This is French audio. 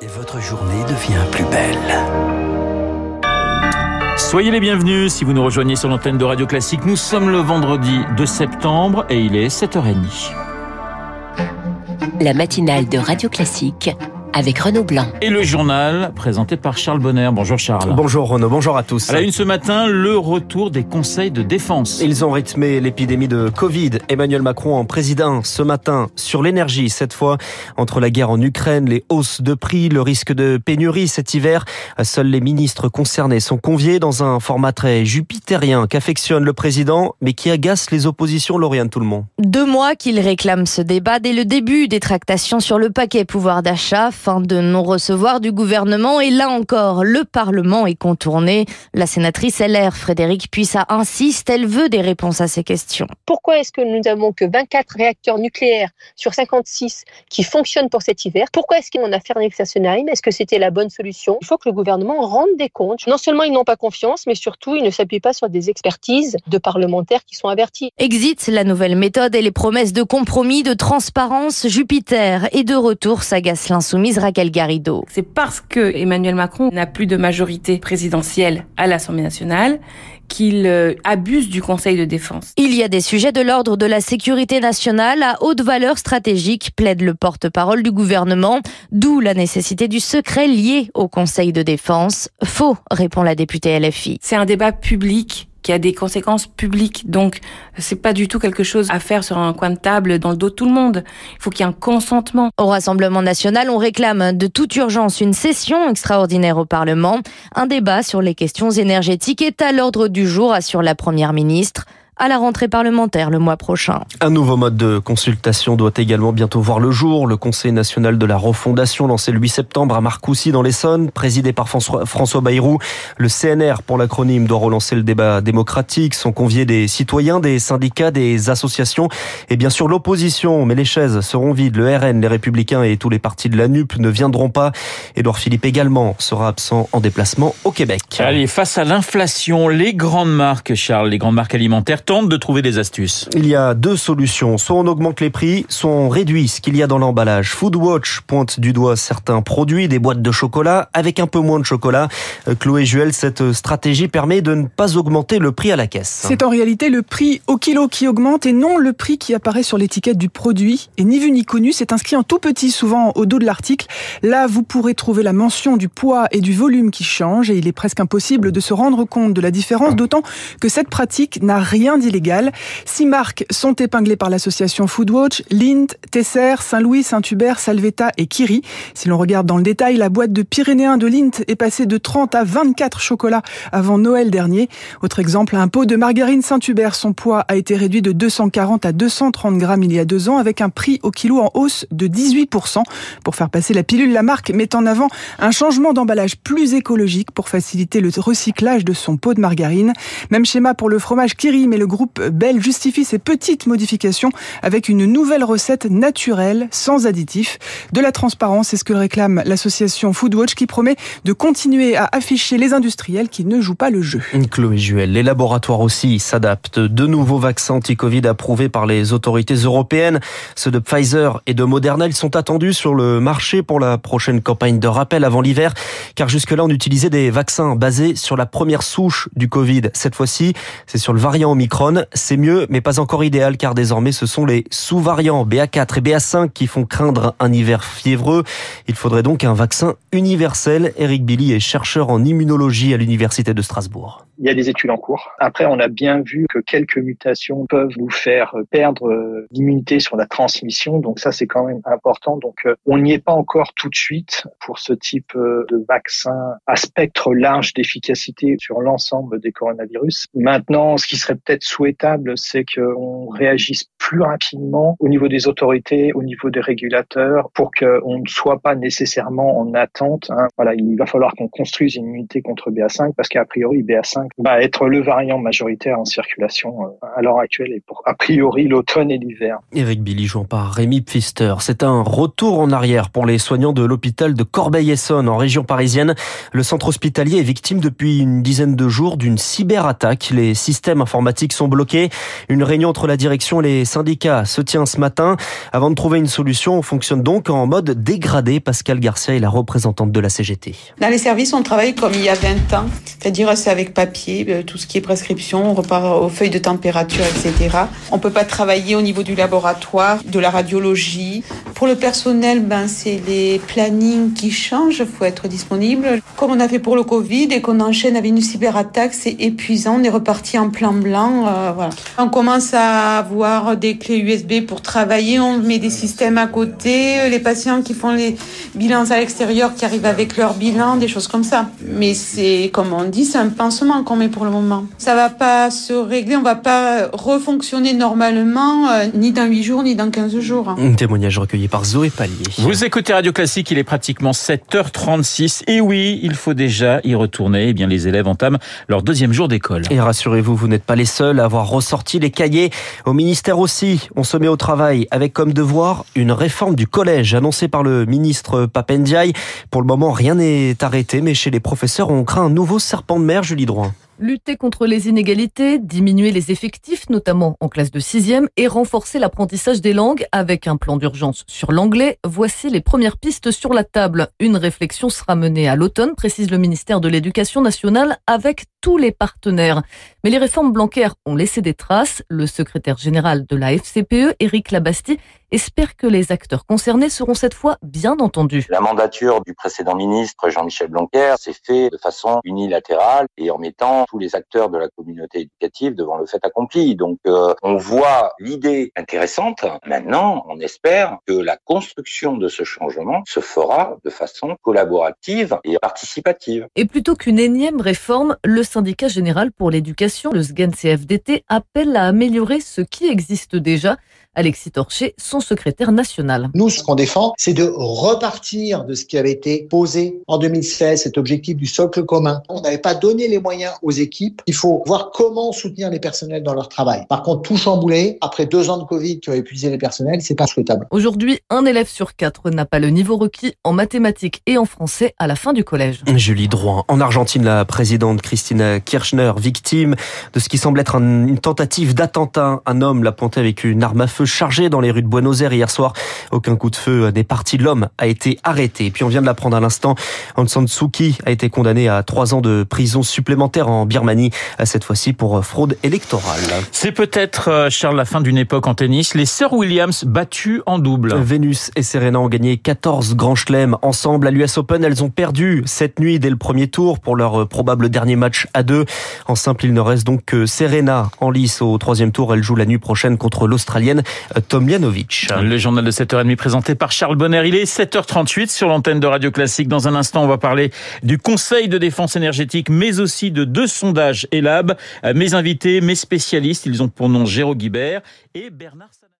Et votre journée devient plus belle. Soyez les bienvenus si vous nous rejoignez sur l'antenne de Radio Classique. Nous sommes le vendredi 2 septembre et il est 7h30. La matinale de Radio Classique avec Renaud Blanc. Et le journal présenté par Charles Bonner. Bonjour Charles. Bonjour Renaud, bonjour à tous. À la une ce matin, le retour des conseils de défense. Ils ont rythmé l'épidémie de Covid. Emmanuel Macron en président ce matin sur l'énergie. Cette fois, entre la guerre en Ukraine, les hausses de prix, le risque de pénurie cet hiver, seuls les ministres concernés sont conviés dans un format très jupitérien qu'affectionne le président, mais qui agace les oppositions, Lauriane Tout le monde. Deux mois qu'il réclame ce débat dès le début des tractations sur le paquet pouvoir d'achat fin de non-recevoir du gouvernement et là encore, le Parlement est contourné. La sénatrice LR, Frédéric Puissat, insiste, elle veut des réponses à ces questions. Pourquoi est-ce que nous n'avons que 24 réacteurs nucléaires sur 56 qui fonctionnent pour cet hiver? Pourquoi est-ce qu'on a fermé Fessenheim Est-ce que c'était la bonne solution? Il faut que le gouvernement rende des comptes. Non seulement ils n'ont pas confiance, mais surtout ils ne s'appuient pas sur des expertises de parlementaires qui sont avertis. Exit la nouvelle méthode et les promesses de compromis, de transparence. Jupiter et de retour s'agace l'insoumis Raquel Garrido. C'est parce que Emmanuel Macron n'a plus de majorité présidentielle à l'Assemblée nationale qu'il euh, abuse du Conseil de défense. Il y a des sujets de l'ordre de la sécurité nationale à haute valeur stratégique, plaide le porte-parole du gouvernement, d'où la nécessité du secret lié au Conseil de défense. Faux, répond la députée LFI. C'est un débat public qui a des conséquences publiques. Donc, c'est pas du tout quelque chose à faire sur un coin de table dans le dos de tout le monde. Il faut qu'il y ait un consentement. Au Rassemblement national, on réclame de toute urgence une session extraordinaire au Parlement. Un débat sur les questions énergétiques est à l'ordre du jour, assure la Première ministre à la rentrée parlementaire le mois prochain. Un nouveau mode de consultation doit également bientôt voir le jour. Le Conseil national de la refondation lancé le 8 septembre à Marcoussis dans l'Essonne, présidé par François, François Bayrou. Le CNR pour l'acronyme doit relancer le débat démocratique. Sont conviés des citoyens, des syndicats, des associations et bien sûr l'opposition. Mais les chaises seront vides. Le RN, les Républicains et tous les partis de la NUP ne viendront pas. Édouard Philippe également sera absent en déplacement au Québec. Allez, face à l'inflation, les grandes marques, Charles, les grandes marques alimentaires tente de trouver des astuces. Il y a deux solutions. Soit on augmente les prix, soit on réduit ce qu'il y a dans l'emballage. Foodwatch pointe du doigt certains produits, des boîtes de chocolat avec un peu moins de chocolat. Euh, Chloé Juel, cette stratégie permet de ne pas augmenter le prix à la caisse. C'est en réalité le prix au kilo qui augmente et non le prix qui apparaît sur l'étiquette du produit. Et ni vu ni connu, c'est inscrit en tout petit souvent au dos de l'article. Là, vous pourrez trouver la mention du poids et du volume qui change et il est presque impossible de se rendre compte de la différence, d'autant que cette pratique n'a rien d'illégal. Six marques sont épinglées par l'association Foodwatch, Lint, Tesser, Saint-Louis, Saint-Hubert, Salvetta et Kiri. Si l'on regarde dans le détail, la boîte de Pyrénéen de Lint est passée de 30 à 24 chocolats avant Noël dernier. Autre exemple, un pot de margarine Saint-Hubert, son poids a été réduit de 240 à 230 grammes il y a deux ans avec un prix au kilo en hausse de 18%. Pour faire passer la pilule, la marque met en avant un changement d'emballage plus écologique pour faciliter le recyclage de son pot de margarine. Même schéma pour le fromage Kiri, mais le groupe Bell justifie ces petites modifications avec une nouvelle recette naturelle, sans additifs. De la transparence, c'est ce que réclame l'association Foodwatch qui promet de continuer à afficher les industriels qui ne jouent pas le jeu. Chloé Juel, les laboratoires aussi s'adaptent. De nouveaux vaccins anti-Covid approuvés par les autorités européennes, ceux de Pfizer et de Moderna, ils sont attendus sur le marché pour la prochaine campagne de rappel avant l'hiver, car jusque-là on utilisait des vaccins basés sur la première souche du Covid. Cette fois-ci, c'est sur le variant Omicron. C'est mieux, mais pas encore idéal, car désormais ce sont les sous-variants BA4 et BA5 qui font craindre un hiver fiévreux. Il faudrait donc un vaccin universel. Eric Billy est chercheur en immunologie à l'Université de Strasbourg. Il y a des études en cours. Après, on a bien vu que quelques mutations peuvent nous faire perdre l'immunité sur la transmission. Donc ça, c'est quand même important. Donc on n'y est pas encore tout de suite pour ce type de vaccin à spectre large d'efficacité sur l'ensemble des coronavirus. Maintenant, ce qui serait peut-être souhaitable, c'est qu'on réagisse plus rapidement au niveau des autorités, au niveau des régulateurs, pour qu'on ne soit pas nécessairement en attente. Hein. Voilà, il va falloir qu'on construise une immunité contre BA5 parce qu'a priori BA5 va être le variant majoritaire en circulation euh, à l'heure actuelle et pour a priori l'automne et l'hiver. Eric Billy jouant par Rémi Pfister. C'est un retour en arrière pour les soignants de l'hôpital de Corbeil-Essonne en région parisienne. Le centre hospitalier est victime depuis une dizaine de jours d'une cyberattaque. Les systèmes informatiques sont bloqués. Une réunion entre la direction et les syndicats se tient ce matin. Avant de trouver une solution, on fonctionne donc en mode dégradé. Pascal Garcia est la représentante de la CGT. Dans les services, on travaille comme il y a 20 ans, c'est-à-dire c'est avec papier, euh, tout ce qui est prescription, on repart aux feuilles de température, etc. On peut pas travailler au niveau du laboratoire, de la radiologie. Pour le personnel, ben c'est les plannings qui changent, faut être disponible. Comme on a fait pour le Covid et qu'on enchaîne avec une cyberattaque, c'est épuisant, on est reparti en plan blanc. Euh. On commence à avoir des clés USB pour travailler, on met des systèmes à côté, les patients qui font les bilans à l'extérieur qui arrivent avec leur bilan, des choses comme ça. Mais c'est, comme on dit, c'est un pansement qu'on met pour le moment. Ça va pas se régler, on va pas refonctionner normalement, euh, ni dans 8 jours, ni dans 15 jours. Un témoignage recueilli par Zoé Pallier. Vous écoutez Radio Classique, il est pratiquement 7h36. Et oui, il faut déjà y retourner. Eh bien, les élèves entament leur deuxième jour d'école. Et rassurez-vous, vous n'êtes pas les seuls à avoir ressorti les cahiers. Au ministère aussi, on se met au travail avec comme devoir une réforme du collège annoncée par le ministre Papendiaï. Pour le moment, rien n'est arrêté, mais chez les professeurs, on craint un nouveau serpent de mer, Julie Droin. Lutter contre les inégalités, diminuer les effectifs, notamment en classe de sixième, et renforcer l'apprentissage des langues avec un plan d'urgence sur l'anglais. Voici les premières pistes sur la table. Une réflexion sera menée à l'automne, précise le ministère de l'Éducation nationale, avec tous les partenaires. Mais les réformes bancaires ont laissé des traces. Le secrétaire général de la FCPE, Éric Labastie, espère que les acteurs concernés seront cette fois bien entendus. La mandature du précédent ministre Jean-Michel Blanquer s'est fait de façon unilatérale et en mettant tous les acteurs de la communauté éducative devant le fait accompli. Donc euh, on voit l'idée intéressante. Maintenant, on espère que la construction de ce changement se fera de façon collaborative et participative. Et plutôt qu'une énième réforme, le syndicat général pour l'éducation, le SGAN-CFDT, appelle à améliorer ce qui existe déjà. Alexis Torcher, son secrétaire national. Nous, ce qu'on défend, c'est de repartir de ce qui avait été posé en 2016, cet objectif du socle commun. On n'avait pas donné les moyens aux équipes. Il faut voir comment soutenir les personnels dans leur travail. Par contre, tout chambouler, après deux ans de Covid qui ont épuisé les personnels, c'est pas souhaitable. Aujourd'hui, un élève sur quatre n'a pas le niveau requis en mathématiques et en français à la fin du collège. Julie Drouin. En Argentine, la présidente Christina Kirchner, victime de ce qui semble être une tentative d'attentat. Un homme l'a pointé avec une arme à feu chargé dans les rues de Buenos Aires hier soir. Aucun coup de feu des parties de l'homme a été arrêté. Et puis on vient de l'apprendre à l'instant, Aung San Suu Kyi a été condamné à trois ans de prison supplémentaire en Birmanie, cette fois-ci pour fraude électorale. C'est peut-être, euh, Charles, la fin d'une époque en tennis. Les sœurs Williams battues en double. Vénus et Serena ont gagné 14 grands chelems ensemble à l'US Open. Elles ont perdu cette nuit dès le premier tour pour leur probable dernier match à deux. En simple, il ne reste donc que Serena en lice au troisième tour. Elle joue la nuit prochaine contre l'Australienne Tomljanovic. Le journal de 7h30 présenté par Charles Bonner. Il est 7h38 sur l'antenne de Radio Classique. Dans un instant, on va parler du Conseil de défense énergétique, mais aussi de deux sondages ELAB. Mes invités, mes spécialistes, ils ont pour nom Géraud Guibert et Bernard